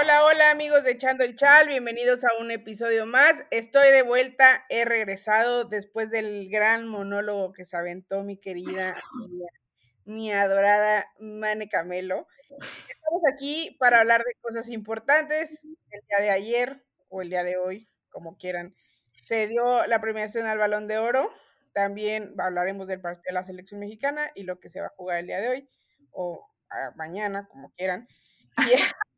Hola, hola amigos de Echando el Chal, bienvenidos a un episodio más. Estoy de vuelta, he regresado después del gran monólogo que se aventó mi querida, mi, adorada Mane Camelo. Estamos aquí para hablar de cosas importantes. El día de ayer o el día de hoy, como quieran, se dio la premiación al Balón de Oro. También hablaremos del partido de la selección mexicana y lo que se va a jugar el día de hoy o ah, mañana, como quieran. Y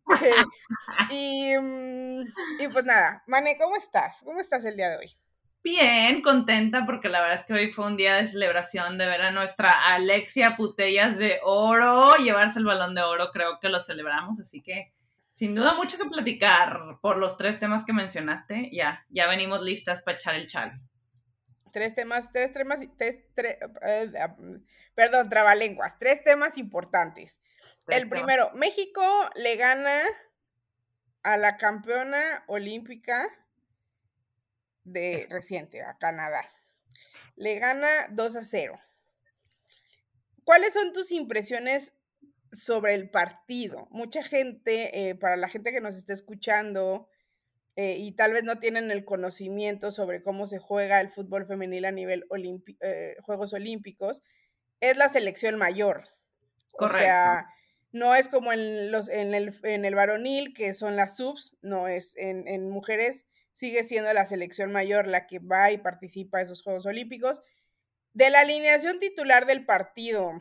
y, mm, y, pues nada, Mane, ¿cómo estás? ¿Cómo estás el día de hoy? Bien, contenta porque la verdad es que hoy fue un día de celebración de ver a nuestra Alexia Putellas de Oro llevarse el balón de oro, creo que lo celebramos, así que sin duda mucho que platicar por los tres temas que mencionaste, ya, ya venimos listas para echar el chal. Tres temas, tres temas, tres, tres, eh, perdón, trabalenguas, tres temas importantes. El primero, México le gana a la campeona olímpica de reciente, a Canadá. Le gana 2 a 0. ¿Cuáles son tus impresiones sobre el partido? Mucha gente, eh, para la gente que nos está escuchando eh, y tal vez no tienen el conocimiento sobre cómo se juega el fútbol femenil a nivel eh, Juegos Olímpicos, es la selección mayor. Correcto. O sea, no es como en, los, en, el, en el varonil, que son las subs, no es en, en mujeres, sigue siendo la selección mayor la que va y participa en esos Juegos Olímpicos. De la alineación titular del partido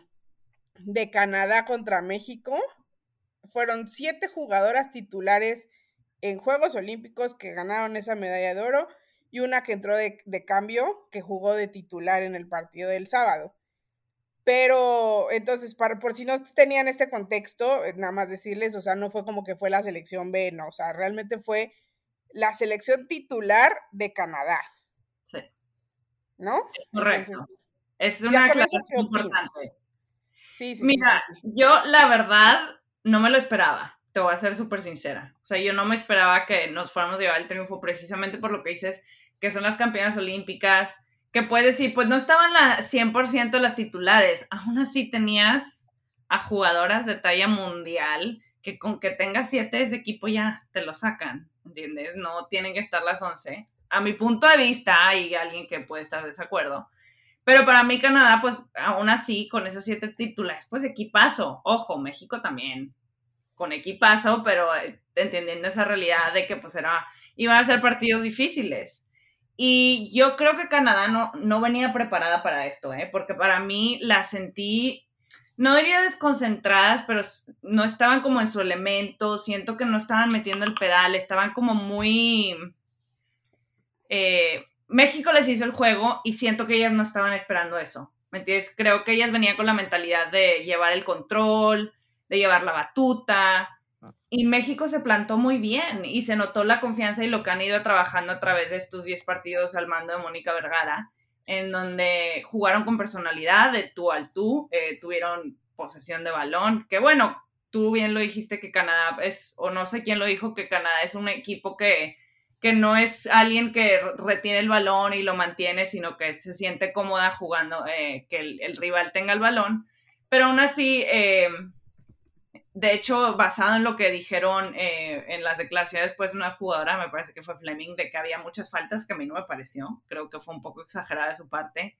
de Canadá contra México, fueron siete jugadoras titulares en Juegos Olímpicos que ganaron esa medalla de oro y una que entró de, de cambio que jugó de titular en el partido del sábado. Pero entonces, para, por si no tenían este contexto, eh, nada más decirles, o sea, no fue como que fue la selección B, no, o sea, realmente fue la selección titular de Canadá. Sí. ¿No? Es correcto. es una aclaración importante. Sí, sí. Mira, yo la verdad no me lo esperaba, te voy a ser súper sincera. O sea, yo no me esperaba que nos fuéramos a llevar el triunfo precisamente por lo que dices, que son las campeonas olímpicas que puedes decir, pues no estaban la 100% las titulares, aún así tenías a jugadoras de talla mundial que con que tengas siete de ese equipo ya te lo sacan, ¿entiendes? No tienen que estar las 11. A mi punto de vista hay alguien que puede estar de desacuerdo. Pero para mí Canadá, pues aún así, con esas siete titulares, pues equipazo. Ojo, México también, con equipazo, pero eh, entendiendo esa realidad de que pues era, iban a ser partidos difíciles. Y yo creo que Canadá no, no venía preparada para esto, ¿eh? porque para mí la sentí, no diría desconcentradas, pero no estaban como en su elemento, siento que no estaban metiendo el pedal, estaban como muy... Eh, México les hizo el juego y siento que ellas no estaban esperando eso, ¿me entiendes? Creo que ellas venían con la mentalidad de llevar el control, de llevar la batuta, y México se plantó muy bien y se notó la confianza y lo que han ido trabajando a través de estos 10 partidos al mando de Mónica Vergara, en donde jugaron con personalidad de tú al tú, eh, tuvieron posesión de balón, que bueno, tú bien lo dijiste que Canadá es, o no sé quién lo dijo, que Canadá es un equipo que, que no es alguien que retiene el balón y lo mantiene, sino que se siente cómoda jugando, eh, que el, rival tenga el balón. Pero aún así, eh, de hecho, basado en lo que dijeron eh, en las declaraciones después de una jugadora, me parece que fue Fleming, de que había muchas faltas que a mí no me pareció. Creo que fue un poco exagerada de su parte.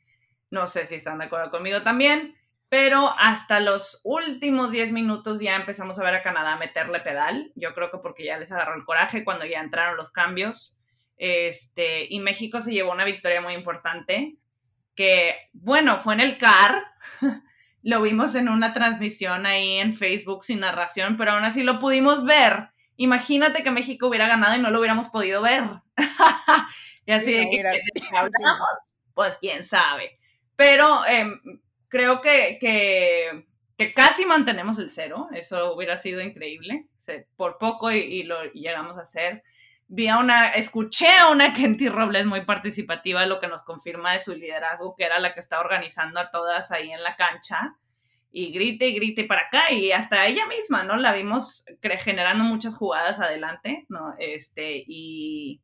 No sé si están de acuerdo conmigo también. Pero hasta los últimos 10 minutos ya empezamos a ver a Canadá meterle pedal. Yo creo que porque ya les agarró el coraje cuando ya entraron los cambios. Este, y México se llevó una victoria muy importante. Que, bueno, fue en el CAR. lo vimos en una transmisión ahí en Facebook sin narración, pero aún así lo pudimos ver. Imagínate que México hubiera ganado y no lo hubiéramos podido ver. y así de que, pues quién sabe. Pero em, creo que, que, casi mantenemos el cero, eso hubiera sido increíble, por poco y, lo llegamos a hacer. Vi a una, escuché a una Kenty Robles muy participativa, lo que nos confirma de su liderazgo, que era la que está organizando a todas ahí en la cancha y grite y grite para acá y hasta ella misma, ¿no? La vimos generando muchas jugadas adelante, ¿no? Este, y,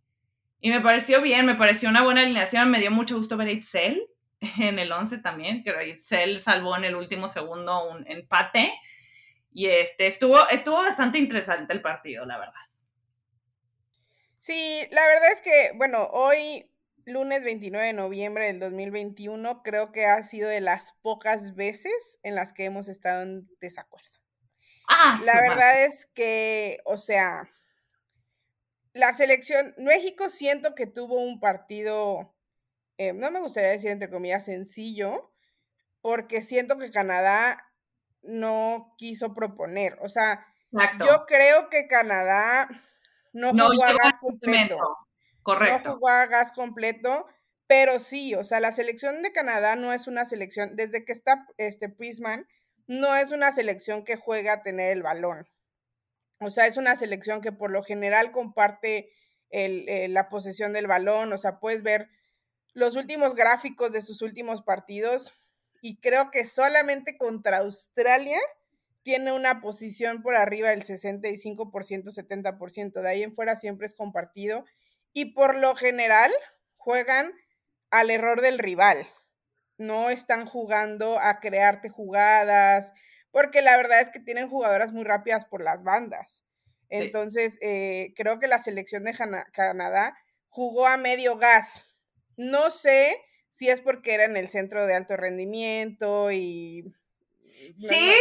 y me pareció bien, me pareció una buena alineación, me dio mucho gusto ver a Itzel en el 11 también, que Itzel salvó en el último segundo un empate Y este, estuvo, estuvo bastante interesante el partido, la verdad. Sí, la verdad es que, bueno, hoy, lunes 29 de noviembre del 2021, creo que ha sido de las pocas veces en las que hemos estado en desacuerdo. Ah, la verdad es que, o sea, la selección, México siento que tuvo un partido, eh, no me gustaría decir entre comillas sencillo, porque siento que Canadá no quiso proponer. O sea, yo creo que Canadá no jugó a gas completo. Correcto. No jugó a gas completo, pero sí, o sea, la selección de Canadá no es una selección, desde que está este Prisman, no es una selección que juega a tener el balón. O sea, es una selección que por lo general comparte eh, la posesión del balón. O sea, puedes ver los últimos gráficos de sus últimos partidos y creo que solamente contra Australia tiene una posición por arriba del 65%, 70%. De ahí en fuera siempre es compartido y por lo general juegan al error del rival no están jugando a crearte jugadas, porque la verdad es que tienen jugadoras muy rápidas por las bandas. Entonces, eh, creo que la selección de Canadá jugó a medio gas. No sé si es porque era en el centro de alto rendimiento y... Sí,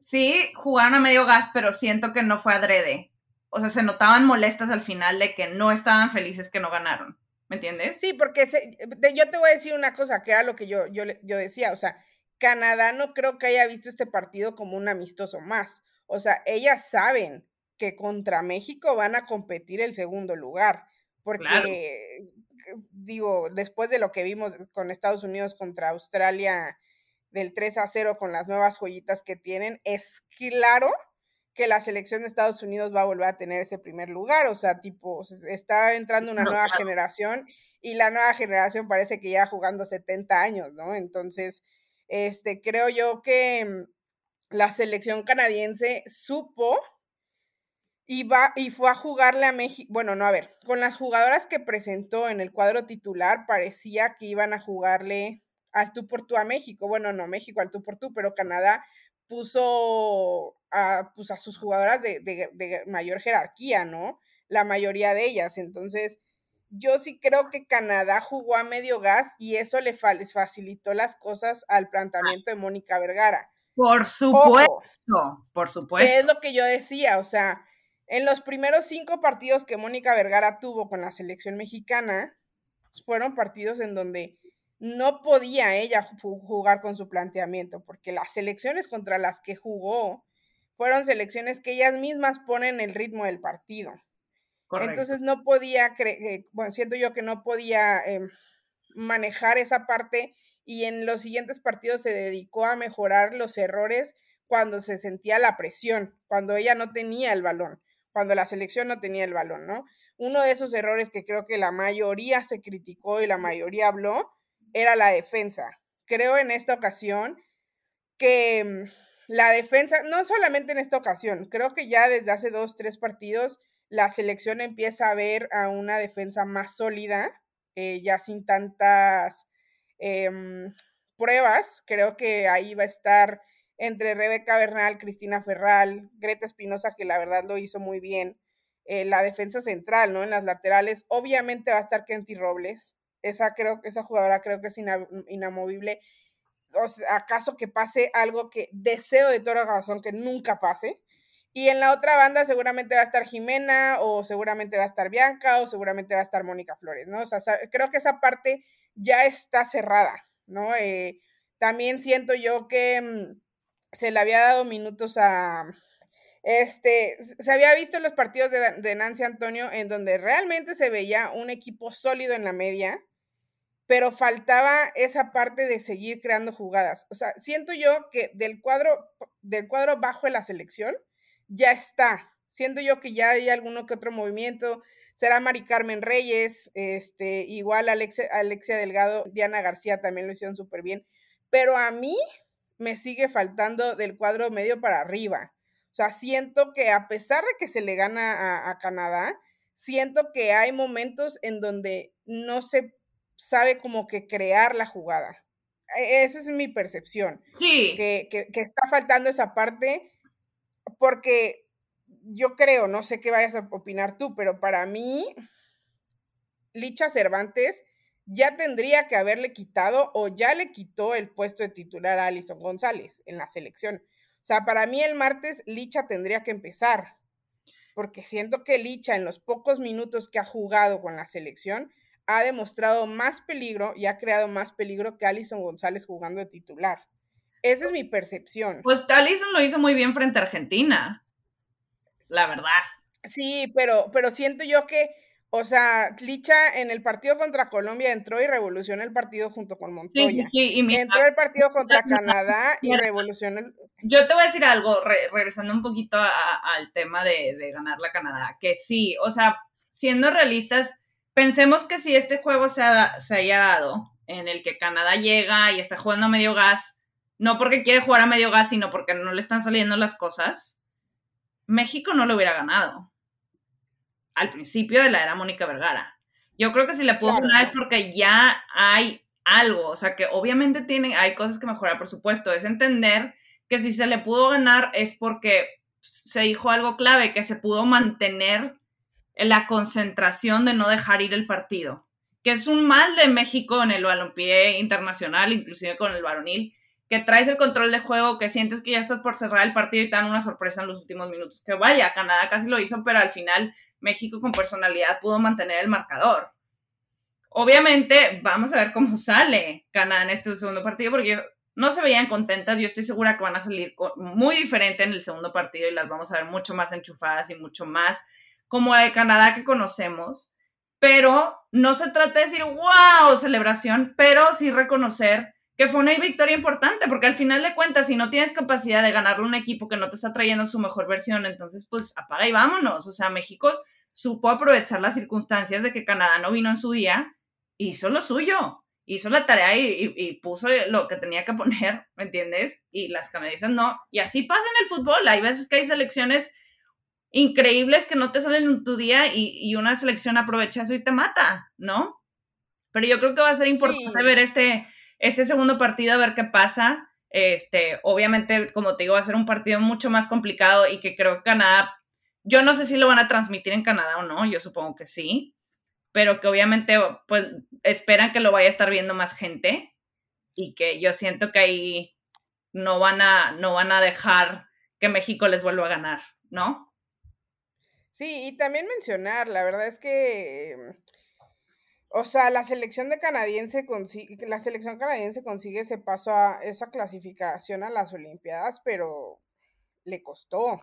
Sí, jugaron a medio gas, pero siento que no fue adrede. O sea, se notaban molestas al final de que no estaban felices que no ganaron. ¿Me entiendes? Sí, porque yo te voy a decir una cosa, que era lo que yo, yo, yo decía, o sea, Canadá no creo que haya visto este partido como un amistoso más. O sea, ellas saben que contra México van a competir el segundo lugar, porque, digo, después de lo que vimos con Estados Unidos contra Australia del 3 a 0 con las nuevas joyitas que tienen, es claro que la selección de Estados Unidos va a volver a tener ese primer lugar, o sea, tipo, está entrando una nueva generación y la nueva generación parece que ya jugando 70 años, ¿no? Entonces, este, creo yo que mm, la selección canadiense supo y, va, y fue a jugarle a México, bueno, no, a ver, con las jugadoras que presentó en el cuadro titular parecía que iban a jugarle al tú por tú a México, bueno, no México al tú por tú, pero Canadá puso a, pues, a sus jugadoras de, mayor jerarquía, ¿no? La mayoría de ellas. Entonces, yo sí creo que Canadá jugó a medio gas y eso le facilitó las cosas al ah. planteamiento de Mónica Vergara. Por supuesto, por supuesto. es lo que yo decía, o sea, en los primeros cinco partidos que Mónica Vergara tuvo con la selección mexicana, fueron partidos en donde no podía ella jugar con su planteamiento, porque las selecciones contra las que jugó fueron selecciones que ellas mismas ponen el ritmo del partido. Entonces no podía, eh, bueno, siento yo que no podía em, manejar esa parte y en los siguientes partidos se dedicó a mejorar los errores cuando se sentía la presión, cuando ella no tenía el balón, cuando la selección no tenía el balón, ¿no? Uno de esos errores que creo que la mayoría se criticó y la mayoría habló era la defensa. Creo en esta ocasión que mm, la defensa, no solamente en esta ocasión, creo que ya desde hace dos, tres partidos, la selección empieza a ver a una defensa más sólida, eh, ya sin tantas em, pruebas. Creo que ahí va a estar entre Rebeca Bernal, Cristina Ferral, Greta Espinosa, que la verdad lo hizo muy bien. Eh, la defensa central, ¿no? En las laterales, obviamente va a estar Kenty Robles, esa, creo, esa jugadora creo que es inamovible. O acaso que pase algo que deseo de todo corazón que nunca pase. Y en la otra banda seguramente va a estar Jimena, o seguramente va a estar Bianca, o seguramente va a estar Mónica Flores, ¿no? O sea, creo que esa parte ya está cerrada, ¿no? Eh, también siento yo que mm, se le había dado minutos a, este, se había visto en los partidos de, de, Nancy Antonio en donde realmente se veía un equipo sólido en la media, pero faltaba esa parte de seguir creando jugadas. O sea, siento yo que del cuadro, del cuadro bajo de la selección ya está. Siento yo que ya hay alguno que otro movimiento. Será Mari Carmen Reyes, este, igual Alexia, Alexia Delgado, Diana García también lo hicieron súper bien. Pero a mí me sigue faltando del cuadro medio para arriba. O sea, siento que a pesar de que se le gana a Canadá, siento que hay momentos en donde no se sabe como que crear la jugada. e, esa es mi percepción. Sí. Que, que, está faltando esa parte, porque yo creo, no sé qué vayas a opinar tú, pero para mí, Licha Cervantes ya tendría que haberle quitado o ya le quitó el puesto de titular a Alison González en la selección. O sea, para mí el martes Licha tendría que empezar, porque siento que Licha en los pocos minutos que ha jugado con la selección ha demostrado más peligro y ha creado más peligro que Alison González jugando de titular. Esa es mi percepción. Pues Alison lo hizo muy bien frente a Argentina, la verdad. Sí, pero, pero siento yo que, o sea, Licha en el partido contra Colombia entró y revolucionó el partido junto con Montoya. Sí, sí, y entró el partido contra Canadá y revolucionó el... Yo te voy a decir algo, regresando un poquito al tema de, de ganar la Canadá, que sí, o sea, siendo realistas, pensemos que si este juego se, se haya dado, en el que Canadá llega y está jugando a medio gas, no porque quiere jugar a medio gas, sino porque no le están saliendo las cosas, México no lo hubiera ganado. Al principio de la era Mónica Vergara. Yo creo que si le pudo ganar es porque ya hay algo, o sea que obviamente hay cosas que mejorar, por supuesto, es entender que si se le pudo ganar es porque se dijo algo clave, que se pudo mantener la concentración de no dejar ir el partido, que es un mal de México en el balompié internacional, inclusive con el varonil, que traes el control de juego, que sientes que ya estás por cerrar el partido y te dan una sorpresa en los últimos minutos. Que vaya, Canadá casi lo hizo, pero al final México con personalidad pudo mantener el marcador. Obviamente, vamos a ver cómo sale Canadá en este segundo partido, porque no se veían contentas. Yo estoy segura que van a salir muy diferente en el segundo partido y las vamos a ver mucho más enchufadas y mucho más como el Canadá que conocemos, pero no se trata de decir, wow, celebración, pero sí reconocer que fue una victoria importante, porque al final de cuentas, si no tienes capacidad de ganarle un equipo que no te está trayendo su mejor versión, entonces pues apaga y vámonos. O sea, México supo aprovechar las circunstancias de que Canadá no vino en su día, hizo lo suyo, hizo la tarea y, puso lo que tenía que poner, ¿me entiendes? Y las canadienses no. Y así pasa en el fútbol. Hay veces que hay selecciones increíbles que no te salen en tu día y, una selección aprovecha eso y te mata, ¿no? Pero yo creo que va a ser importante ver este, este segundo partido, a ver qué pasa. Este, obviamente, como te digo, va a ser un partido mucho más complicado y que creo que Canadá, yo no sé si lo van a transmitir en Canadá o no, yo supongo que sí, pero que obviamente, pues, esperan que lo vaya a estar viendo más gente y que yo siento que ahí no van a, no van a dejar que México les vuelva a ganar, ¿no? Sí, y también mencionar, la verdad es que, em, o sea, la selección de canadiense consigue, la selección canadiense consigue ese paso a esa clasificación a las Olimpiadas, pero le costó,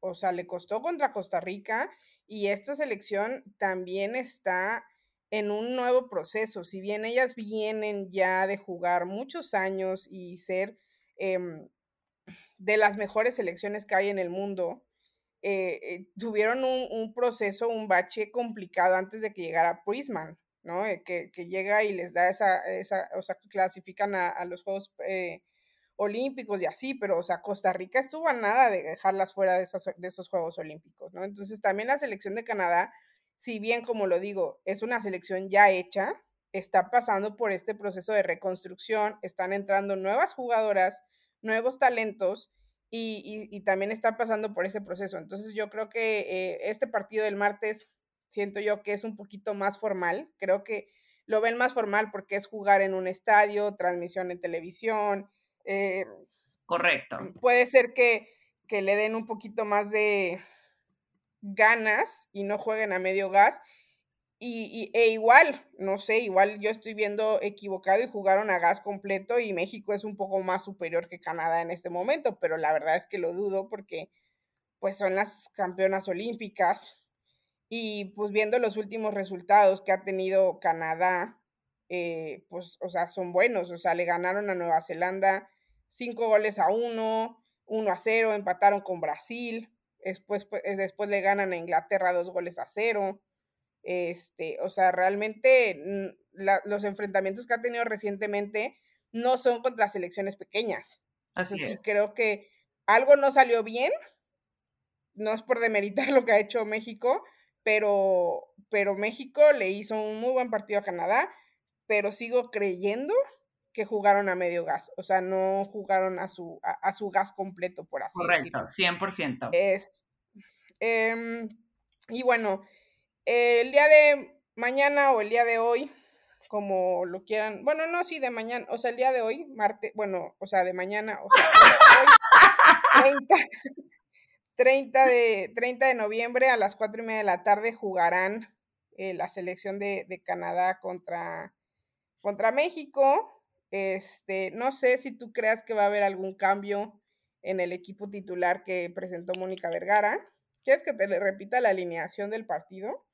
o sea, le costó contra Costa Rica y esta selección también está en un nuevo proceso. Si bien ellas vienen ya de jugar muchos años y ser em, de las mejores selecciones que hay en el mundo, eh, eh, tuvieron un, proceso, un bache complicado antes de que llegara Prisman, ¿no? Eh, que, llega y les da esa, esa o sea, clasifican a, los Juegos Olímpicos y así, pero, o sea, Costa Rica estuvo a nada de dejarlas fuera de, de esos Juegos Olímpicos, ¿no? Entonces, también la selección de Canadá, si bien, como lo digo, es una selección ya hecha, está pasando por este proceso de reconstrucción, están entrando nuevas jugadoras, nuevos talentos, y, también está pasando por ese proceso. Entonces yo creo que eh, este partido del martes siento yo que es un poquito más formal. Creo que lo ven más formal porque es jugar en un estadio, transmisión en televisión. Eh, Correcto. Puede ser que, que le den un poquito más de ganas y no jueguen a medio gas. Y, e igual, no sé, igual yo estoy viendo equivocado y jugaron a gas completo y México es un poco más superior que Canadá en este momento, pero la verdad es que lo dudo porque pues son las campeonas olímpicas y pues viendo los últimos resultados que ha tenido Canadá, eh, pues o sea, son buenos, o sea, le ganaron a Nueva Zelanda cinco goles a uno, uno a cero, empataron con Brasil, después, pues, después le ganan a Inglaterra dos goles a cero este, o sea, realmente mm, los enfrentamientos que ha tenido recientemente no son contra selecciones pequeñas. Así sí creo que algo no salió bien. No es por demeritar lo que ha hecho México, pero, pero México le hizo un muy buen partido a Canadá, pero sigo creyendo que jugaron a medio gas, o sea, no jugaron a su, a, su gas completo, por así decirlo. Correcto, 100%. Es, em, y bueno, el día de mañana o el día de hoy, como lo quieran, bueno, no, sí, de mañana, o sea, el día de hoy, martes, bueno, o sea, de mañana, o sea, hoy, 30, de, 30 de noviembre a las 4 y media de la tarde jugarán eh, la selección de, de Canadá contra, contra México. Este, no sé si tú creas que va a haber algún cambio en el equipo titular que presentó Mónica Vergara. ¿Quieres que te repita la alineación del partido?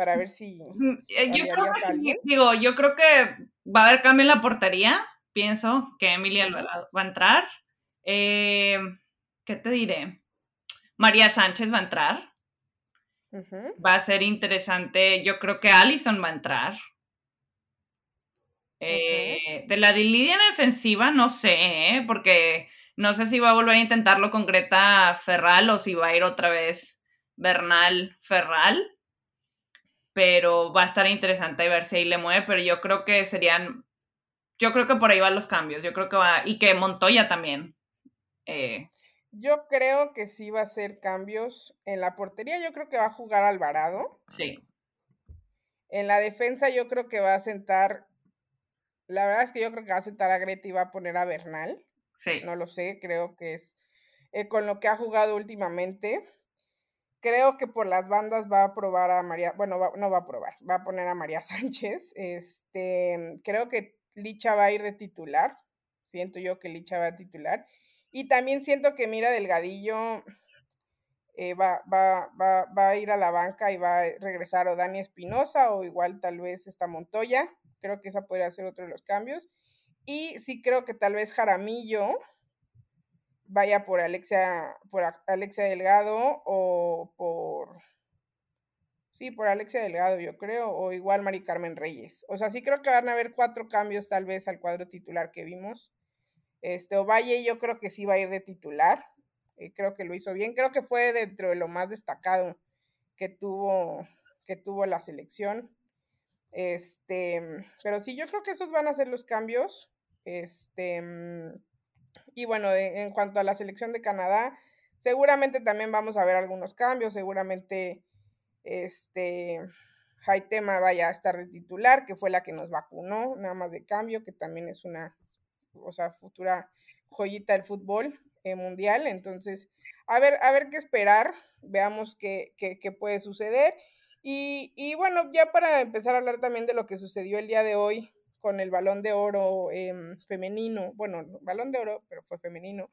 Para ver si. Mm, eh, yo creo que, digo, yo creo que va a haber cambio en la portería. Pienso que Emilia va a entrar. Eh, ¿Qué te diré? María Sánchez va a entrar. Va a ser interesante. Yo creo que Allison va a entrar. Eh, de la línea defensiva, no sé, ¿eh? porque no sé si va a volver a intentarlo con Greta Ferral o si va a ir otra vez Bernal Ferral. Pero va a estar interesante ver si ahí le mueve, pero yo creo que serían, yo creo que por ahí van los cambios, yo creo que va, y que Montoya también. Eh. Yo creo que sí va a hacer cambios en la portería, yo creo que va a jugar Alvarado. Sí. En la defensa yo creo que va a sentar la verdad es que yo creo que va a sentar a Greta y va a poner a Bernal. Sí. No lo sé, creo que es eh, con lo que ha jugado últimamente. Creo que por las bandas va a probar a María, bueno, no va a probar, va a poner a María Sánchez. Este, creo que Licha va a ir de titular. Siento yo que Licha va a titular. Y también siento que Mira Delgadillo eh, va, va, va, va, a ir a la banca y va a regresar o Dani Espinosa o igual tal vez esta Montoya. Creo que esa podría ser otro de los cambios. Y sí creo que tal vez Jaramillo vaya por Alexia, por Alexia Delgado o por... Sí, por Alexia Delgado, yo creo, o igual Mari Carmen Reyes. O sea, sí creo que van a haber cuatro cambios tal vez al cuadro titular que vimos. Este, Ovalle yo creo que sí va a ir de titular. Eh, creo que lo hizo bien. Creo que fue dentro de lo más destacado que tuvo, que tuvo la selección. Este, pero sí, yo creo que esos van a ser los cambios. Este, y bueno, en cuanto a la selección de Canadá, seguramente también vamos a ver algunos cambios. Seguramente, este, Haitema vaya a estar de titular, que fue la que nos vacunó, nada más de cambio, que también es una, o sea, futura joyita del fútbol eh, mundial. Entonces, a ver, a ver qué esperar, veamos qué, qué, qué puede suceder. Y, bueno, ya para empezar a hablar también de lo que sucedió el día de hoy con el balón de oro em, femenino, bueno, balón de oro, pero fue femenino.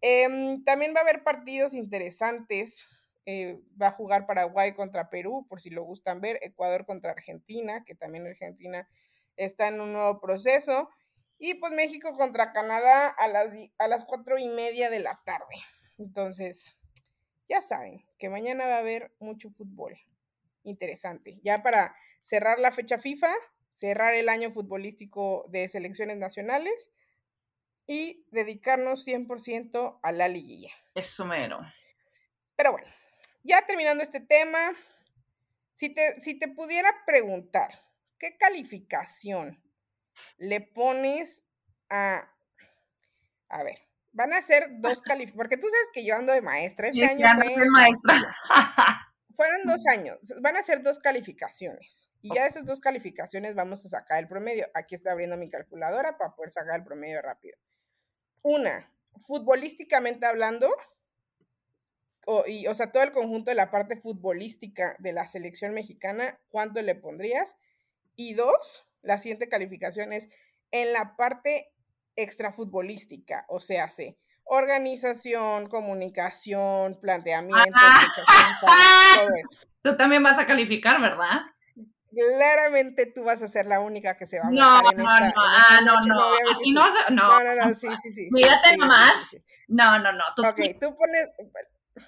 Em, también va a haber partidos interesantes. Eh, va a jugar Paraguay contra Perú, por si lo gustan ver, Ecuador contra Argentina, que también Argentina está en un nuevo proceso. Y pues México contra Canadá a las, a las cuatro y media de la tarde. Entonces, ya saben que mañana va a haber mucho fútbol interesante. Ya para cerrar la fecha FIFA, cerrar el año futbolístico de selecciones nacionales y dedicarnos 100% a la liguilla. Eso mero. Pero bueno, ya terminando este tema, si te, si te pudiera preguntar, ¿qué calificación le pones a... A ver, van a ser dos calificaciones, porque tú sabes que yo ando de maestra, este año fue... Maestra. fueron dos años, van a ser dos calificaciones. Y ya de esas dos calificaciones vamos a sacar el promedio. Aquí estoy abriendo mi calculadora para poder sacar el promedio rápido. Una, futbolísticamente hablando, o, y, o sea, todo el conjunto de la parte futbolística de la selección mexicana, ¿cuánto le pondrías? Y dos, la siguiente calificación es en la parte extrafutbolística, o sea, se organización, comunicación, planteamiento, ah. todo eso. Tú también vas a calificar, ¿verdad? Claramente tú vas a ser la única que se va a no, no, no, ah, no, no, no, no, no, no, no, sí, sí, sí. Mírate nomás. No, no, no. Tú, ok, tú pones,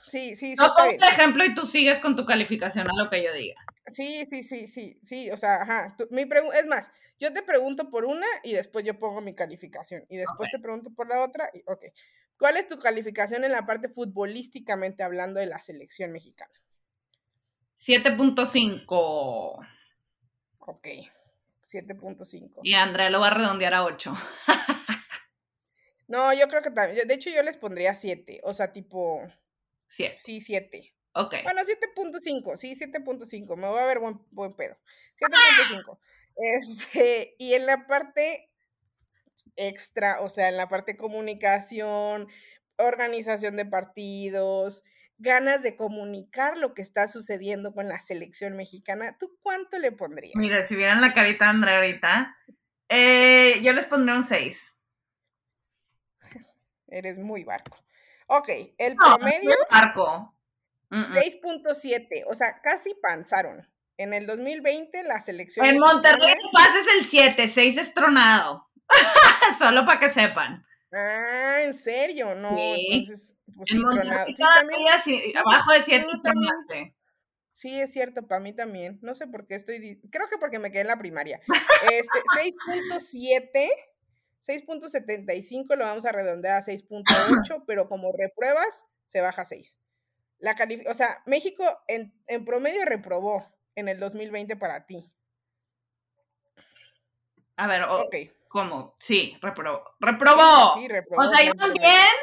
sí, sí, sí. No pongo un ejemplo y tú sigues con tu calificación a lo que yo diga. Sí, sí, sí, sí, sí, o sea, ajá. mi pregunta, es más, yo te pregunto por una y después yo pongo mi calificación y después te pregunto por la otra y, ok. ¿Cuál es tu calificación en la parte futbolísticamente hablando de la selección mexicana? 7.5. Ok. 7.5. Y Andrea lo va a redondear a 8. no, yo creo que también. De hecho, yo les pondría 7. O sea, tipo. 7. Sí, 7. Ok. Bueno, 7.5. Sí, 7.5. Me voy a ver buen, buen pedo. 7.5. Este, y en la parte extra, o sea, en la parte comunicación, organización de partidos, ganas de comunicar lo que está sucediendo con la selección mexicana, ¿tú cuánto le pondrías? Mira, si vieran la carita de Andrea ahorita, eh, yo les pondría un 6. Eres muy barco. Ok, el promedio. barco. 6.7, o sea, casi panzaron. En el 2020 la selección. En Monterrey pases el 7, 6 es tronado. Solo para que sepan. Ah, ¿en serio? No, entonces, pues sí, Sí, abajo de 7 tronaste. Sí, es cierto, para mí también. No sé por qué estoy. Creo que porque me quedé en la primaria. Este, 6.7, 6.75 lo vamos a redondear a 6.8, pero como repruebas, se baja a 6. La o sea, México en, en promedio reprobó en el 2020 para ti. A ver, ¿cómo? Sí, reprobó. ¡Reprobó! Sí, reprobó. O sea, iba bien,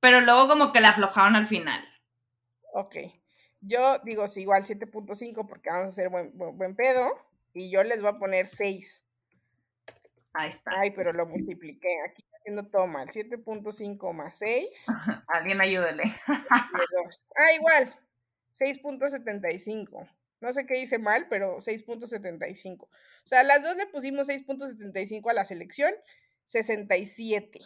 pero luego como que la aflojaron al final. Ok. Yo digo, sí, igual 7.5 porque vamos a hacer buen, buen, pedo. Y yo les voy a poner 6. Ahí está. Ay, pero lo multipliqué. Aquí haciendo todo mal. 7.5 más 6. Alguien ayúdele. ah, igual. 6.75. No sé qué hice mal, pero 6.75. O sea, las dos le pusimos 6.75 a la selección, 67.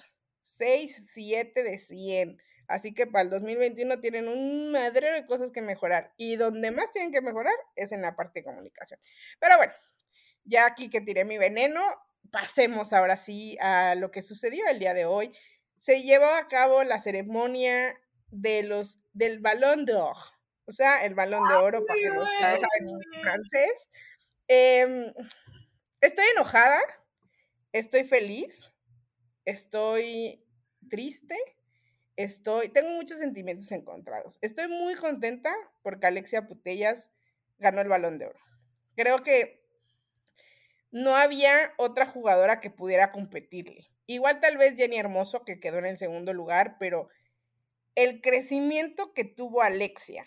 6, 7 de 100. Así que para el 2021 tienen un madrero de cosas que mejorar. Y donde más tienen que mejorar es en la parte de comunicación. Pero bueno, ya aquí que tiré mi veneno, pasemos ahora sí a lo que sucedió el día de hoy. Se llevó a cabo la ceremonia de los, del Balón d'Or o sea, el balón de oro, para que los que no saben francés. Em, estoy enojada, estoy feliz, estoy triste, estoy, tengo muchos sentimientos encontrados. Estoy muy contenta porque Alexia Putellas ganó el balón de oro. Creo que no había otra jugadora que pudiera competirle. Igual tal vez Jenny Hermoso, que quedó en el segundo lugar, pero el crecimiento que tuvo Alexia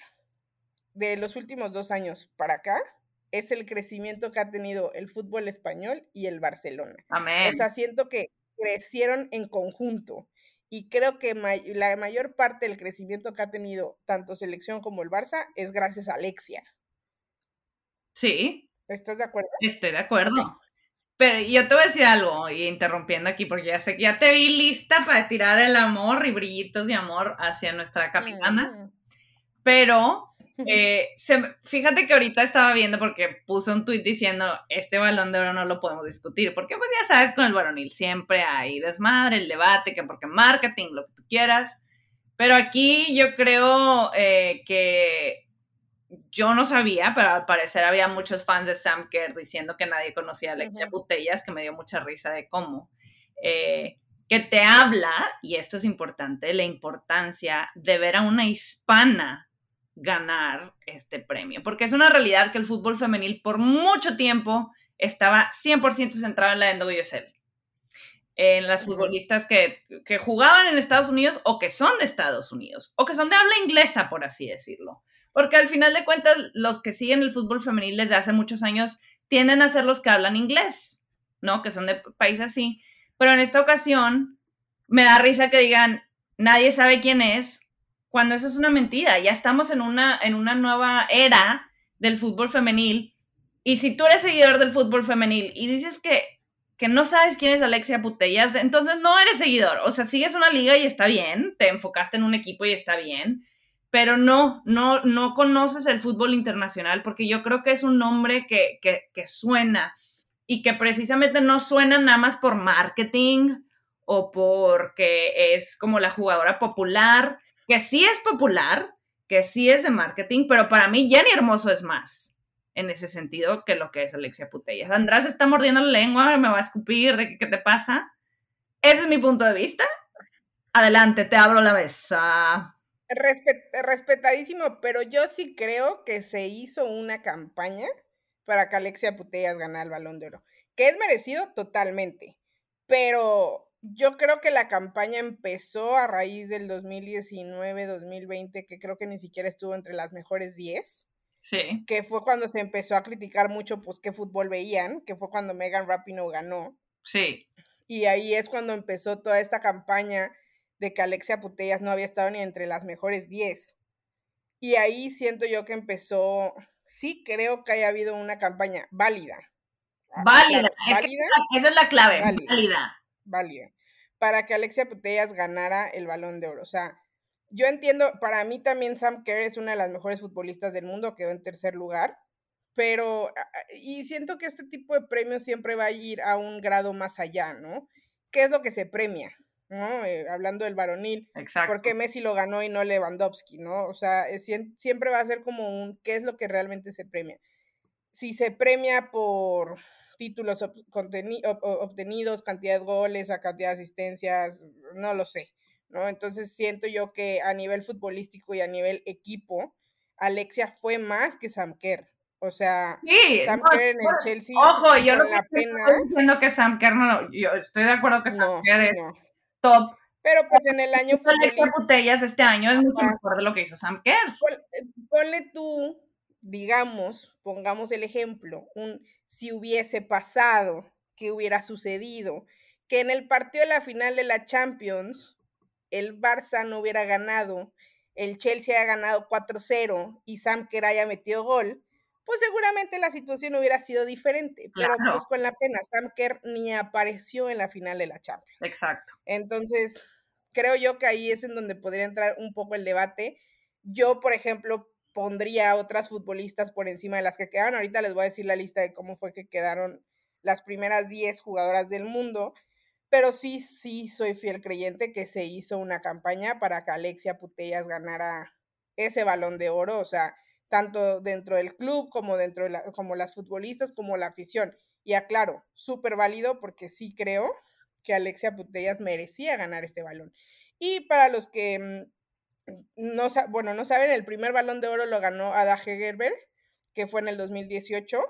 de los últimos dos años para acá es el crecimiento que ha tenido el fútbol español y el Barcelona. Amén. O sea, siento que crecieron en conjunto y creo que la mayor parte del crecimiento que ha tenido tanto selección como el Barça es gracias a Alexia. Sí. ¿Estás de acuerdo? Estoy de acuerdo. Pero yo te voy a decir algo, y interrumpiendo aquí, porque ya sé que ya te vi lista para tirar el amor y brillitos de amor hacia nuestra capitana. Mm. Pero eh, fíjate que ahorita estaba viendo porque puse un tuit diciendo, este balón de oro no lo podemos discutir, porque pues ya sabes, con el varonil siempre hay desmadre, el debate, que porque marketing, lo que tú quieras. Pero aquí yo creo eh, que yo no sabía, pero al parecer había muchos fans de Sam Kerr diciendo que nadie conocía a Alexia Butellas, que me dio mucha risa de cómo. Eh, que te habla, y esto es importante, la importancia de ver a una hispana ganar este premio, porque es una realidad que el fútbol femenil por mucho tiempo estaba 100% centrado en la NWSL, en las futbolistas que, que, jugaban en Estados Unidos o que son de Estados Unidos, o que son de habla inglesa, por así decirlo. Porque al final de cuentas, los que siguen el fútbol femenil desde hace muchos años tienden a ser los que hablan inglés, ¿no? Que son de países así. Pero en esta ocasión, me da risa que digan, nadie sabe quién es, cuando eso es una mentira. Ya estamos en una, en una nueva era del fútbol femenil. Y si tú eres seguidor del fútbol femenil y dices que, que no sabes quién es Alexia Putellas, entonces no eres seguidor. O sea, sigues una liga y está bien, te enfocaste en un equipo y está bien, pero no, no, no conoces el fútbol internacional porque yo creo que es un nombre que, que, que suena y que precisamente no suena nada más por marketing o porque es como la jugadora popular, que sí es popular, que sí es de marketing, pero para mí Jenny Hermoso es más en ese sentido que lo que es Alexia Putellas. András está mordiendo la lengua, me va a escupir, ¿de qué te pasa? Ese es mi punto de vista. Adelante, te abro la mesa. respetadísimo, pero yo sí creo que se hizo una campaña para que Alexia Putellas ganara el balón de oro. que es merecido totalmente, pero yo creo que la campaña empezó a raíz del 2019-2020, que creo que ni siquiera estuvo entre las mejores 10. Sí. Que fue cuando se empezó a criticar mucho, pues, qué fútbol veían, que fue cuando Megan Rapinoe ganó. Sí. Y ahí es cuando empezó toda esta campaña de que Alexia Putellas no había estado ni entre las mejores 10. Y ahí siento yo que empezó, sí creo que haya habido una campaña válida. Ah, válida, esa es la clave, válida. Válida. Para que Alexia Putellas ganara el balón de oro. O sea, yo entiendo, para mí también Sam Kerr es una de las mejores futbolistas del mundo, quedó en tercer lugar, pero, y siento que este tipo de premios siempre va a ir a un grado más allá, ¿no? ¿Qué es lo que se premia? ¿no? Eh, hablando del varonil. Exacto. ¿Por qué Messi lo ganó y no Lewandowski, no? O sea, siempre va a ser como un, ¿qué es lo que realmente se premia? Si se premia por títulos obtenidos, cantidad de goles, a cantidad de asistencias, no lo sé, ¿no? Entonces siento yo que a nivel futbolístico y a nivel equipo, Alexia fue más que Sam Kerr. O sea, Sam Kerr en el Chelsea. Ojo, yo no la pena. estoy diciendo que Sam Kerr no, yo estoy de acuerdo que Sam Kerr es top. Pero pues en el año Alexia Putellas este año es mucho mejor de lo que hizo Sam Kerr. Eh, ponle tú, digamos, pongamos el ejemplo, un si hubiese pasado, qué hubiera sucedido, que en el partido de la final de la Champions el Barça no hubiera ganado, el Chelsea haya ganado 4-0 y Sam Kerr haya metido gol, pues seguramente la situación hubiera sido diferente. Pero pues con la pena, Sam Kerr ni apareció en la final de la Champions. Exacto. Entonces, creo yo que ahí es en donde podría entrar un poco el debate. Yo, por ejemplo, pondría a otras futbolistas por encima de las que quedaron. Ahorita les voy a decir la lista de cómo fue que quedaron las primeras 10 jugadoras del mundo. Pero sí, sí soy fiel creyente que se hizo una campaña para que Alexia Putellas ganara ese balón de oro. O sea, tanto dentro del club como dentro de la, como las futbolistas, como la afición. Y aclaro, súper válido porque sí creo que Alexia Putellas merecía ganar este balón. Y para los que mm, no, bueno, no saben, el primer balón de oro lo ganó Ada Hegerberg, que fue en el 2018.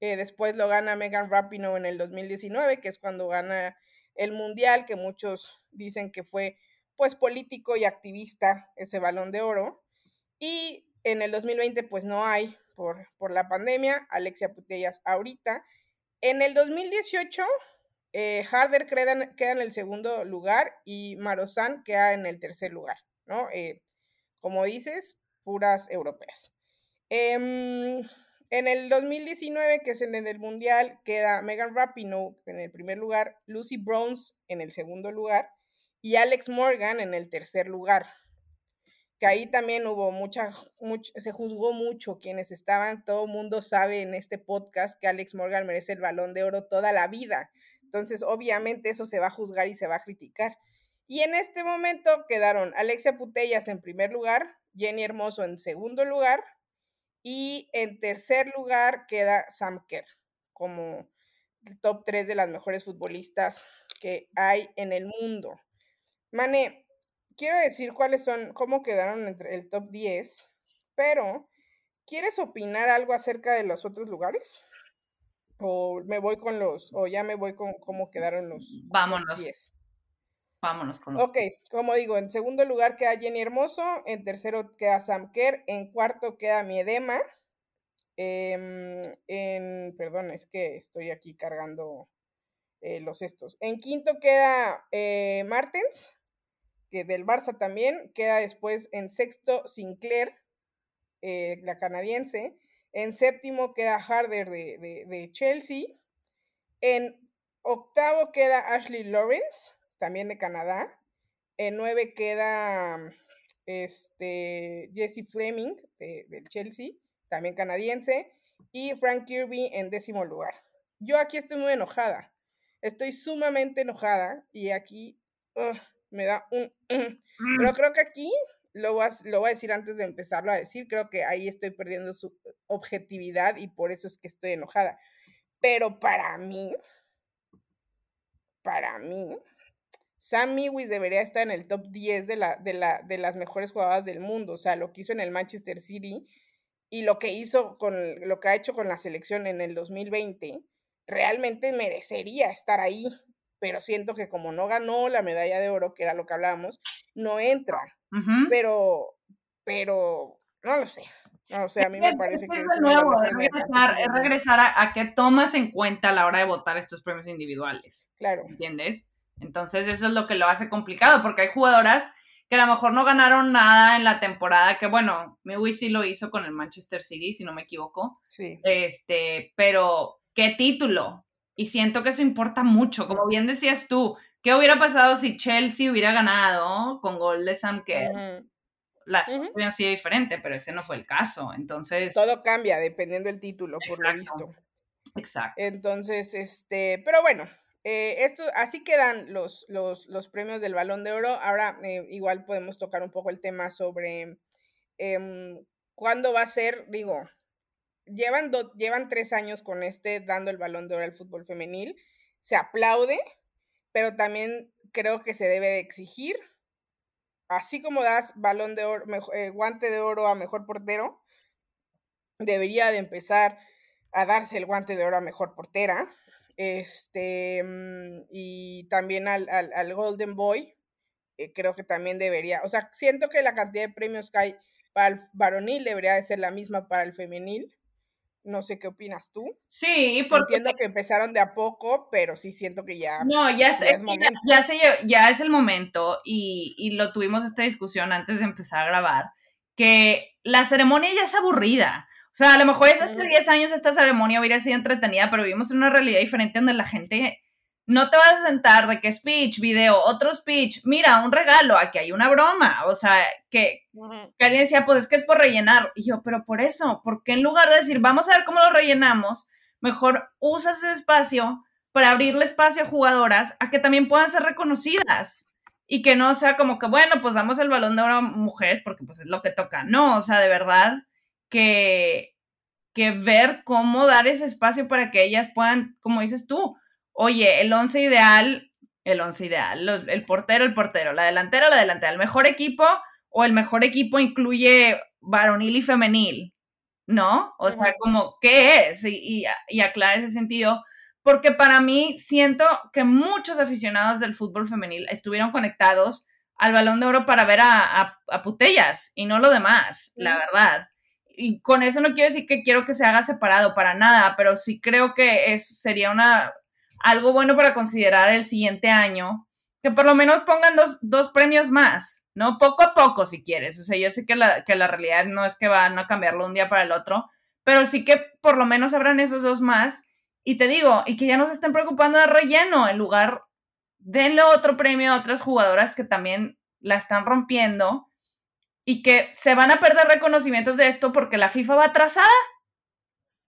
Eh, después lo gana Megan Rapinoe en el 2019, que es cuando gana el Mundial, que muchos dicen que fue pues político y activista ese balón de oro. Y en el 2020 pues no hay por, por la pandemia, Alexia Putellas ahorita. En el 2018 eh, Harder queda, queda, en el segundo lugar y Marozán queda en el tercer lugar, ¿no? Eh, como dices, puras europeas. Em, en el 2019, que es en el Mundial, queda Megan Rapinoe en el primer lugar, Lucy Bronze en el segundo lugar y Alex Morgan en el tercer lugar que ahí también hubo mucha, se juzgó mucho quienes estaban, todo mundo sabe en este podcast que Alex Morgan merece el balón de oro toda la vida. Entonces, obviamente eso se va a juzgar y se va a criticar. Y en este momento quedaron Alexia Putellas en primer lugar, Jenny Hermoso en segundo lugar y en tercer lugar queda Sam Kerr como el top 3 de las mejores futbolistas que hay en el mundo. Mane, quiero decir cuáles son, cómo quedaron entre el top 10, pero ¿quieres opinar algo acerca de los otros lugares? O me voy con los, o ya me voy con cómo quedaron los Vámonos. 10. Vámonos con. Ok, como digo, en segundo lugar queda Jenny Hermoso, en tercero queda Sam Kerr, en cuarto queda Miedema, em, en, perdón, es que estoy aquí cargando eh, los estos. En quinto queda eh, Martens, del Barça también, queda después en sexto Sinclair, eh, la canadiense, en séptimo queda Harder de, Chelsea, en octavo queda Ashley Lawrence, también de Canadá, en nueve queda este, Jesse Fleming del Chelsea, también canadiense, y Frank Kirby en décimo lugar. Yo aquí estoy muy enojada, estoy sumamente enojada y aquí me da un... Pero mm. creo que aquí, lo voy, a, lo voy a decir antes de empezarlo a decir, creo que ahí estoy perdiendo su objetividad y por eso es que estoy enojada. Pero para mí, para mí, Sam Mewis debería estar en el top 10 de, la, de, la, de las mejores jugadoras del mundo. O sea, lo que hizo en el Manchester City y lo que hizo con lo que ha hecho con la selección en el 2020 realmente merecería estar ahí, pero siento que como no ganó la medalla de oro, que era lo que hablábamos, no entra. Pero, pero, no lo sé. No, o sea, a mí me parece que es, nuevo, es regresar, es regresar a, a, qué tomas en cuenta a la hora de votar estos premios individuales. Claro. ¿Entiendes? Entonces eso es lo que lo hace complicado, porque hay jugadoras que a lo mejor no ganaron nada en la temporada, que bueno, Miwi sí lo hizo con el Manchester City, si no me equivoco. Sí. Este, pero ¿qué título? Y siento que eso importa mucho. Como bien decías tú, ¿qué hubiera pasado si Chelsea hubiera ganado con gol de Sam Kerr? Las cosas hubieran sido diferentes, pero ese no fue el caso. Entonces. Todo cambia dependiendo del título, por lo visto. Exacto. Entonces, este, pero bueno, eh, esto, así quedan los, los, los, premios del Balón de Oro. Ahora eh, igual podemos tocar un poco el tema sobre eh, cuándo va a ser, digo, llevan, llevan tres años con este dando el Balón de Oro al fútbol femenil. Se aplaude, pero también creo que se debe de exigir. Así como das balón de oro, eh, guante de oro a mejor portero, debería de empezar a darse el guante de oro a mejor portera este, mm, y también al, al, Golden Boy, eh, creo que también debería, o sea, siento que la cantidad de premios que hay para el varonil debería de ser la misma para el femenil. No sé qué opinas tú. Sí, porque entiendo que empezaron de a poco, pero sí siento que ya. No, ya, está, es, ya, ya, se, ya es el momento y, y lo tuvimos esta discusión antes de empezar a grabar, que la ceremonia ya es aburrida. O sea, a lo mejor hace 10 años esta ceremonia hubiera sido entretenida, pero vivimos en una realidad diferente donde la gente no te vas a sentar de que speech, video, otro speech, mira, un regalo, aquí hay una broma. O sea, que, que alguien decía, pues es que es por rellenar. Y yo, pero por eso, porque en lugar de decir, vamos a ver cómo lo rellenamos, mejor usas ese espacio para abrirle espacio a jugadoras a que también puedan ser reconocidas y que no sea como que, bueno, pues damos el balón de oro a mujeres porque pues es lo que toca. No, o sea, de verdad que, que ver cómo dar ese espacio para que ellas puedan, como dices tú, oye, el once ideal, el once ideal, el portero, el portero, la delantera, la delantera, el mejor equipo o el mejor equipo incluye varonil y femenil, ¿no? O sea, como, ¿qué es? Y, y, aclarar ese sentido, porque para mí siento que muchos aficionados del fútbol femenil estuvieron conectados al balón de oro para ver a, a, Putellas y no lo demás, la verdad y con eso no quiero decir que quiero que se haga separado para nada, pero sí creo que es, sería una, algo bueno para considerar el siguiente año, que por lo menos pongan dos, dos premios más, ¿no? Poco a poco, si quieres. O sea, yo sé que la, que la realidad no es que van a cambiarlo un día para el otro, pero sí que por lo menos habrán esos dos más. Y te digo, y que ya no se estén preocupando de relleno, en lugar, denle otro premio a otras jugadoras que también la están rompiendo y que se van a perder reconocimientos de esto porque la FIFA va atrasada.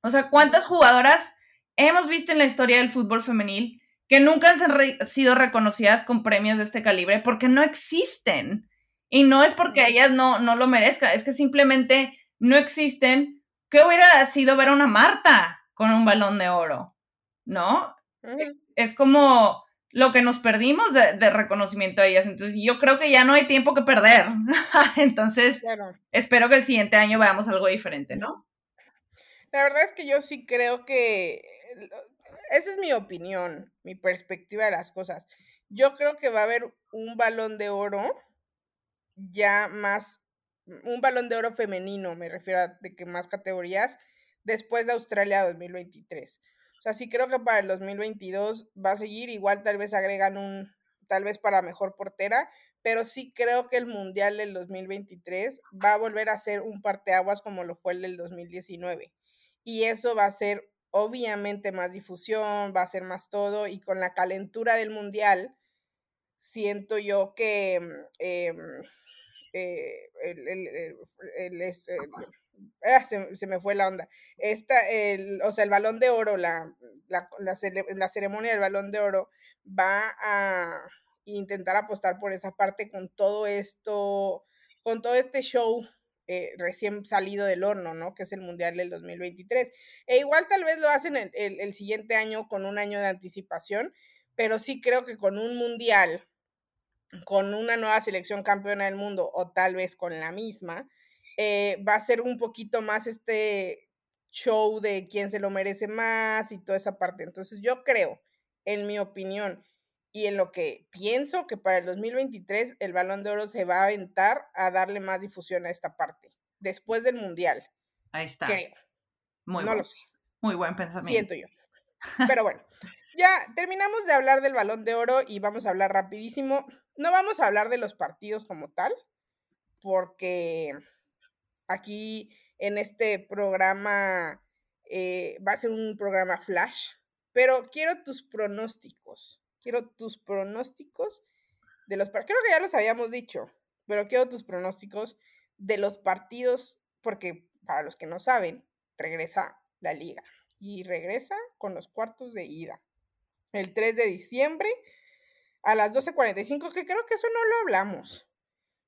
O sea, ¿cuántas jugadoras hemos visto en la historia del fútbol femenil que nunca han sido reconocidas con premios de este calibre porque no existen? Y no es porque ellas no, no lo merezcan, es que simplemente no existen. ¿Qué hubiera sido ver a una Marta con un balón de oro? ¿No? es, es como lo que nos perdimos de, reconocimiento a ellas. Entonces, yo creo que ya no hay tiempo que perder. Entonces, espero que el siguiente año veamos algo diferente, ¿no? La verdad es que yo sí creo que, esa es mi opinión, mi perspectiva de las cosas. Yo creo que va a haber un balón de oro ya más, un balón de oro femenino, me refiero a de que más categorías, después de Australia 2023. O sea, sí creo que para el 2022 va a seguir, igual tal vez agregan un, tal vez para mejor portera, pero sí creo que el Mundial del 2023 va a volver a ser un parteaguas como lo fue el del 2019. Y eso va a ser obviamente más difusión, va a ser más todo, y con la calentura del Mundial, siento yo que em, eh, el, el, el, este, Ah, se, me fue la onda. Esta, el, o sea, el balón de oro, la, la, la, ceremonia del balón de oro va a intentar apostar por esa parte con todo esto, con todo este show eh, recién salido del horno, ¿no? Que es el Mundial del 2023. E igual tal vez lo hacen el, el siguiente año con un año de anticipación, pero sí creo que con un Mundial, con una nueva selección campeona del mundo o tal vez con la misma, eh, va a ser un poquito más este, show de quién se lo merece más y toda esa parte. Entonces yo creo, en mi opinión y en lo que pienso, que para el 2023 el balón de oro se va a aventar a darle más difusión a esta parte, después del Mundial. Ahí está. Creo. Muy no buen, lo sé. Muy buen pensamiento. Siento yo. Pero bueno, ya terminamos de hablar del balón de oro y vamos a hablar rapidísimo. No vamos a hablar de los partidos como tal, porque aquí en este programa eh, va a ser un programa flash, pero quiero tus pronósticos. Quiero tus pronósticos de los partidos. Creo que ya los habíamos dicho, pero quiero tus pronósticos de los partidos, porque para los que no saben, regresa la liga y regresa con los cuartos de ida. El 3 de diciembre a las 12.45, que creo que eso no lo hablamos.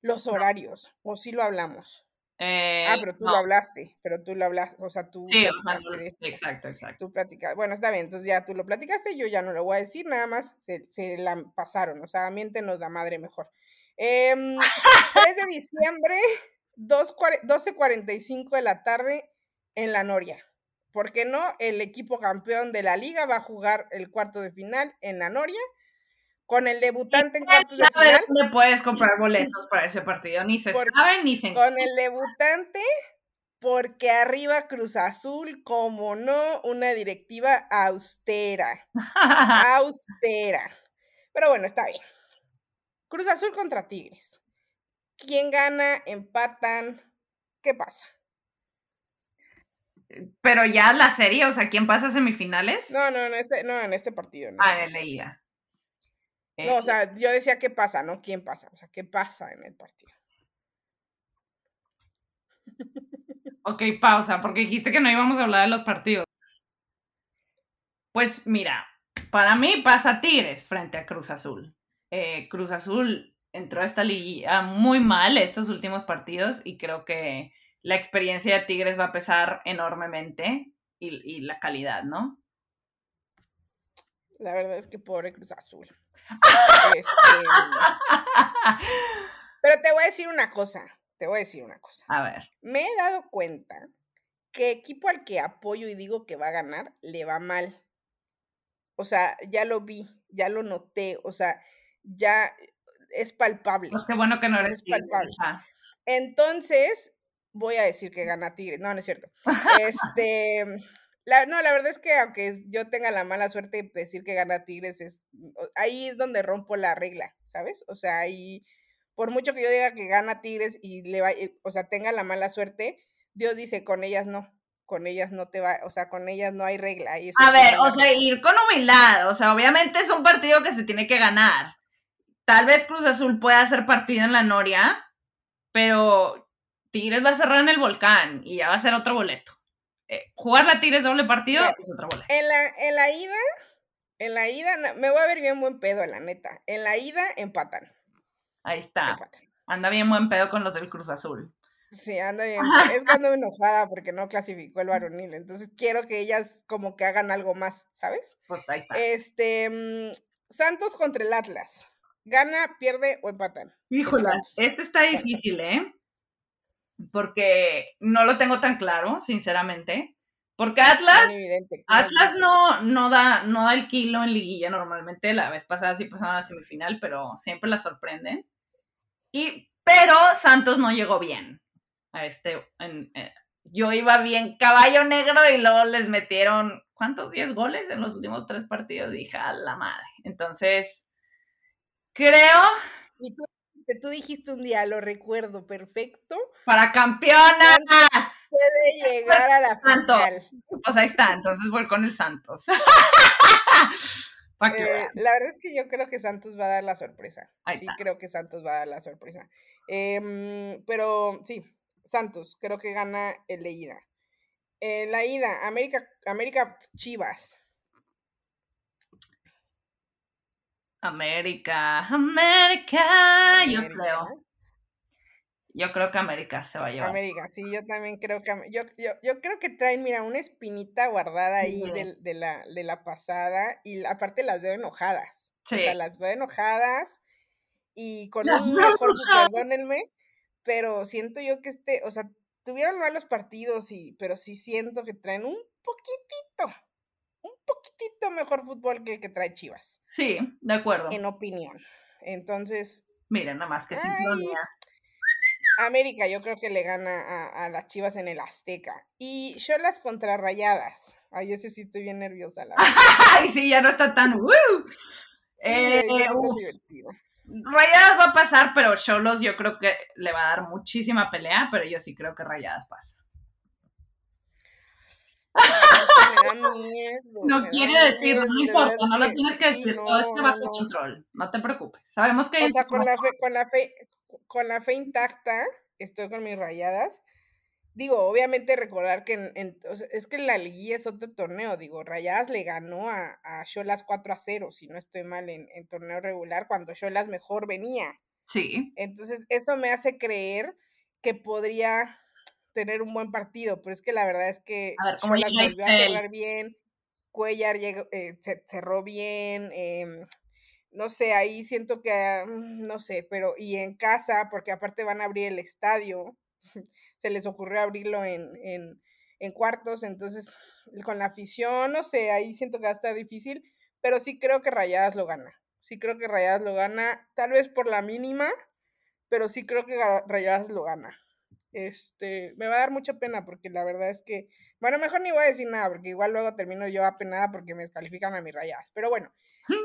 Los horarios, o sí lo hablamos. Eh, ah, pero tú no. lo hablaste, pero tú lo hablaste, o sea, tú Sí, o sea, platicaste exacto, exacto. Tú platicas. Bueno, está bien, entonces ya tú lo platicaste, yo ya no lo voy a decir, nada más se, se la pasaron, o sea, miéntenos la madre mejor. Em, 3 de diciembre, 2 cuare- 12.45 de la tarde en la Noria. ¿Por qué no? El equipo campeón de la liga va a jugar el cuarto de final en la Noria, con el debutante en cuartos de ¿Sabe final. dónde puedes comprar boletos para ese partido? Ni se Por- sabe ni se Con el debutante, porque arriba Cruz Azul, como no, una directiva austera. austera. Pero bueno, está bien. Cruz Azul contra Tigres. ¿Quién gana? ¿Empatan? ¿Qué pasa? Pero ya la serie, o sea, ¿quién pasa a semifinales? No, no, en este, no, en este partido. No, Ah, en. No, o Eh, sea, yo decía qué pasa, no quién pasa. O sea, qué pasa en el partido. Ok, pausa, porque dijiste que no íbamos a hablar de los partidos. Pues mira, para mí pasa Tigres frente a Cruz Azul. Eh, Cruz Azul entró a esta liga muy mal estos últimos partidos y creo que la experiencia de Tigres va a pesar enormemente y, y la calidad, ¿no? La verdad es que pobre Cruz Azul. Este, pero te voy a decir una cosa. Te voy a decir una cosa. a ver, Me he dado cuenta que equipo al que apoyo y digo que va a ganar, le va mal. O sea, ya lo vi, ya lo noté, o sea, ya es palpable. pues qué bueno que no eres es palpable. Entonces, voy a decir que gana Tigres. No, no es cierto. Este, la- no, la verdad es que aunque yo tenga la mala suerte de decir que gana Tigres, es, o- ahí es donde rompo la regla, ¿sabes? O sea, ahí, por mucho que yo diga que gana Tigres y le va, eh, o sea, tenga la mala suerte, Dios dice, con ellas no, con ellas no te va, o sea, con ellas no hay regla. ahí A ver, o sea, ir con humildad. O sea, obviamente es un partido que se tiene que ganar. Tal vez Cruz Azul pueda hacer partido en la Noria, pero Tigres va a cerrar en el volcán y ya va a ser otro boleto. Eh, jugar la Tigres doble partido es otro boleto. En la, en la ida, en la ida, me voy a ver bien buen pedo, la neta. En la ida empatan. Ahí está. empatan. Anda bien buen pedo con los del Cruz Azul. Sí, anda bien. Es que ando enojada porque no clasificó el varonil. Entonces quiero que ellas como que hagan algo más, ¿sabes? Pues ahí está. Este, mm, Santos contra el Atlas. ¿Gana, pierde o empatan? Híjola, este está difícil, ¿eh? Porque no lo tengo tan claro, sinceramente. Porque Atlas, Tan evidente, ¿cómo Atlas no, no, da, no da el kilo en liguilla normalmente. La vez pasada sí pasaron a la semifinal, pero siempre la sorprenden. Y, pero Santos no llegó bien. A este, en- eh, yo iba bien caballo negro y luego les metieron, ¿cuántos? 10 goles en los últimos tres partidos. Dije, a la madre. Entonces, creo Y tú, tú dijiste un día, lo recuerdo perfecto, para campeonas. puede llegar a la Santos. final. Pues ahí está, entonces voy con el Santos. Eh, la verdad es que yo creo que Santos va a dar la sorpresa. Ahí sí, está. creo que Santos va a dar la sorpresa. Em, pero sí, Santos, creo que gana el de ida. Eh, la ida, América, América Chivas. América, América, yo creo. Yo creo que América se va a llevar. América, sí, yo también creo que. Yo, yo, yo creo que traen, mira, una espinita guardada ahí Sí. del- de, la, de la pasada. Y aparte las veo enojadas. O Sí. sea, las veo enojadas. Y con Las un mejor, perdónenme, pero siento yo que este, o sea, tuvieron malos partidos, y, pero sí siento que traen un poquitito, poquitito mejor fútbol que el que trae Chivas. Sí, de acuerdo. En opinión. Entonces. Miren, nada más que América yo creo que le gana a, las Chivas en el Azteca. Y yo las contrarrayadas. Ay, ese sí estoy bien nerviosa. La Ay, sí, ya no está tan... eh, divertido. Rayadas va a pasar, pero Cholos yo creo que le va a dar muchísima pelea, pero yo sí creo que Rayadas pasa. No quiere decir, no importa, no lo tienes que decir, todo está bajo control, no te preocupes. Sabemos que... O sea, con la, fe, con, la fe, con la fe intacta, estoy con mis rayadas. Digo, obviamente recordar que es que la liguilla es otro torneo, digo, Rayadas le ganó a, a Cholas 4 a 0, si no estoy mal, en, en torneo regular, cuando Cholas mejor venía. Sí. Entonces, eso me hace creer que podría tener un buen partido, pero es que la verdad es que Cholas volvió a cerrar bien, Cuellar llegó, eh, cerró bien, eh, no sé, ahí siento que, ah, mm, no sé, pero y en casa, porque aparte van a abrir el estadio, se les ocurrió abrirlo en, en, en cuartos, entonces con la afición, no sé, ahí siento que va a estar difícil, pero sí creo que Rayadas lo gana, sí creo que Rayadas lo gana, tal vez por la mínima, pero sí creo que Rayadas lo gana. Este, me va a dar mucha pena porque la verdad es que, bueno, mejor ni voy a decir nada porque igual luego termino yo apenada porque me descalifican a mis rayadas. Pero bueno,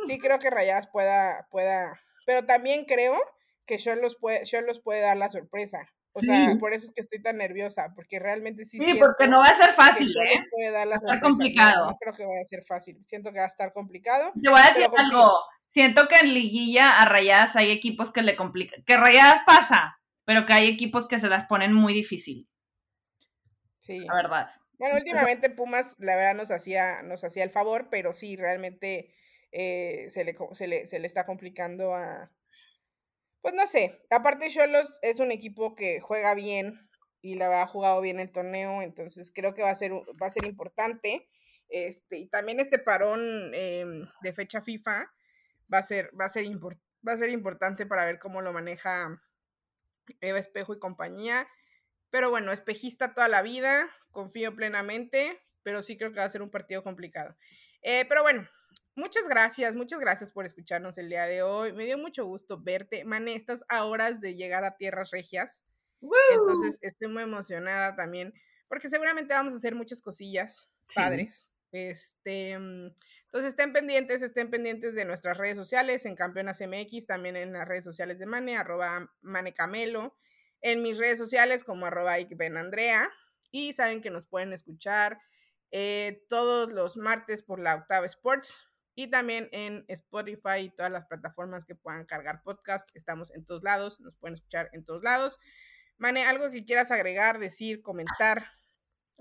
sí creo que rayadas pueda, pueda, pero también creo que yo los puede, yo los puede dar la sorpresa. O sea, por eso es que estoy tan nerviosa, porque realmente sí. Sí, porque no va a ser fácil, ¿eh? Puede dar la va complicado. No, creo que vaya a ser fácil. Siento que va a estar complicado. Te voy a decir algo. Siento que en liguilla a Rayadas hay equipos que le complican. Que Rayadas pasa, pero que hay equipos que se las ponen muy difícil. Sí. La verdad. Bueno, últimamente Pumas, la verdad, nos hacía, nos hacía el favor, pero sí, realmente eh, se, le, se, le, se le está complicando a. Pues no sé. Aparte, Cholos es un equipo que juega bien y la verdad ha jugado bien el torneo, entonces creo que va a ser, va a ser importante. Este, y también este parón em, de fecha FIFA va a ser, va a ser, va a ser importante para ver cómo lo maneja Eva Espejo y compañía. Pero bueno, espejista toda la vida, confío plenamente, pero sí creo que va a ser un partido complicado. Eh, pero bueno, muchas gracias, muchas gracias por escucharnos el día de hoy. Me dio mucho gusto verte. Mane, estas a horas de llegar a tierras regias. Entonces estoy muy emocionada también, porque seguramente vamos a hacer muchas cosillas padres. Este, mm, entonces estén pendientes, estén pendientes de nuestras redes sociales, en Campeonas MX, también en las redes sociales de Mane, arroba Manecamelo, en mis redes sociales como arroba Andrea, y saben que nos pueden escuchar eh, todos los martes por la Octava Sports y también en Spotify y todas las plataformas que puedan cargar podcast. Estamos en todos lados, nos pueden escuchar en todos lados. Mane, algo que quieras agregar, decir, comentar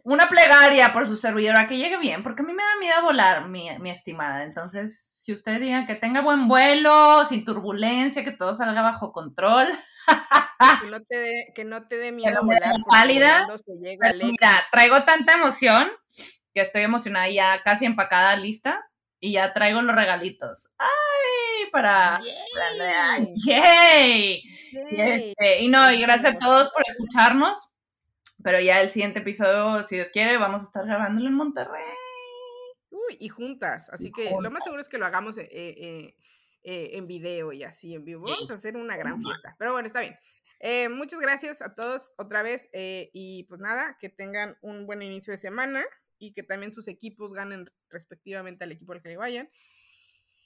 una plegaria por su servidora que llegue bien, porque a mí me da miedo volar, mi, estimada. Entonces, si usted diga que tenga buen vuelo, sin turbulencia, que todo salga bajo control. que, no te dé, que no te dé miedo volar. Pálida. mira, traigo tanta emoción que estoy emocionada ya casi empacada, lista, y ya traigo los regalitos. ¡Ay! Para. ¡Yay! Este, y no, y gracias a todos por escucharnos. Pero ya el siguiente episodio, si Dios quiere, vamos a estar grabándolo en Monterrey. Uy, y juntas. Así que lo más seguro es que lo hagamos eh, eh, eh, en video y así en vivo. Vamos a hacer una gran fiesta. Pero bueno, está bien. muchas gracias a todos otra vez. y pues nada, que tengan un buen inicio de semana y que también sus equipos ganen respectivamente al equipo al que le vayan.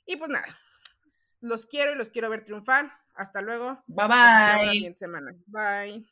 Y pues nada, los quiero y los quiero ver triunfar. Hasta luego. Bye bye. la siguiente semana. Bye.